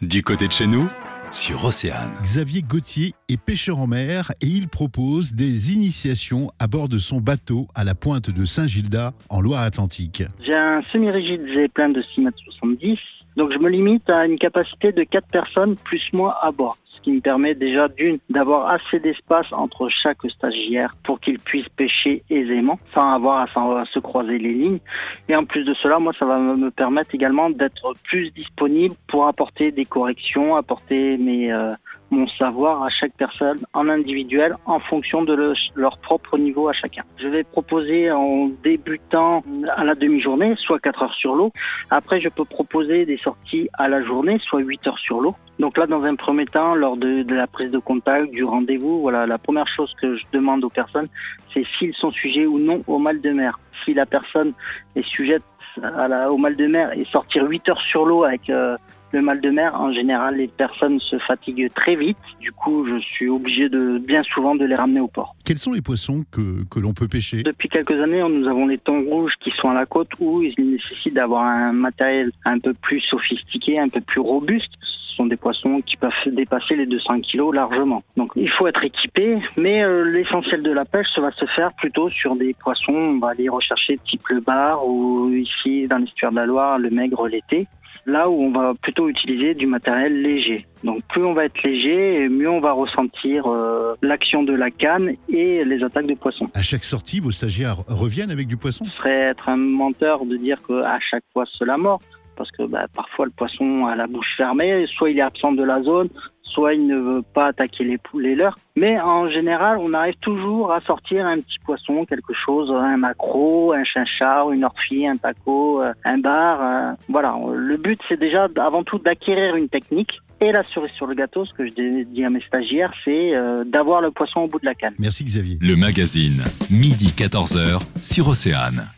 Du côté de chez nous, sur Océane. Xavier Gauthier est pêcheur en mer et il propose des initiations à bord de son bateau à la pointe de Saint-Gilda en Loire-Atlantique. J'ai un semi-rigide plein de 6 mètres 70, donc je me limite à une capacité de 4 personnes plus moi à bord me permet déjà d'une d'avoir assez d'espace entre chaque stagiaire pour qu'ils puissent pêcher aisément sans avoir à, se croiser les lignes. Et en plus de cela, moi, ça va me permettre également d'être plus disponible pour apporter des corrections, apporter mes euh, mon savoir à chaque personne en individuel en fonction de leur propre niveau à chacun. Je vais proposer en débutant à la demi-journée, soit 4 heures sur l'eau. Après, je peux proposer des sorties à la journée, soit 8 heures sur l'eau. Donc là, dans un premier temps, lors de, la prise de contact, du rendez-vous, voilà, la première chose que je demande aux personnes, c'est s'ils sont sujets ou non au mal de mer. Si la personne est sujette à la, au mal de mer et sortir 8 heures sur l'eau avec euh, le mal de mer, en général, les personnes se fatiguent très vite. Du coup, je suis obligé de bien souvent de les ramener au port. Quels sont les poissons que, que l'on peut pêcher? Depuis quelques années, nous avons les thons rouges qui sont à la côte où il nécessite d'avoir un matériel un peu plus sophistiqué, un peu plus robuste sont des poissons qui peuvent dépasser les 200 kilos largement. Donc il faut être équipé, mais euh, l'essentiel de la pêche ça va se faire plutôt sur des poissons, on va aller rechercher type le bar ou ici dans l'estuaire de la Loire le maigre l'été là où on va plutôt utiliser du matériel léger. Donc plus on va être léger, mieux on va ressentir euh, l'action de la canne et les attaques de poissons. À chaque sortie, vos stagiaires reviennent avec du poisson? Ce serait être un menteur de dire qu'à chaque fois c'est la mort parce que bah, parfois le poisson a la bouche fermée, soit il est absent de la zone, soit il ne veut pas attaquer les poules et leurs. Mais en général, on arrive toujours à sortir un petit poisson, quelque chose, un macro, un chinchard, une orphie, un taco, euh, un bar. Euh, voilà, le but c'est déjà avant tout d'acquérir une technique. Et la cerise sur le gâteau, ce que je dis à mes stagiaires, c'est euh, d'avoir le poisson au bout de la canne. Merci Xavier. Le magazine, midi 14h sur Océane.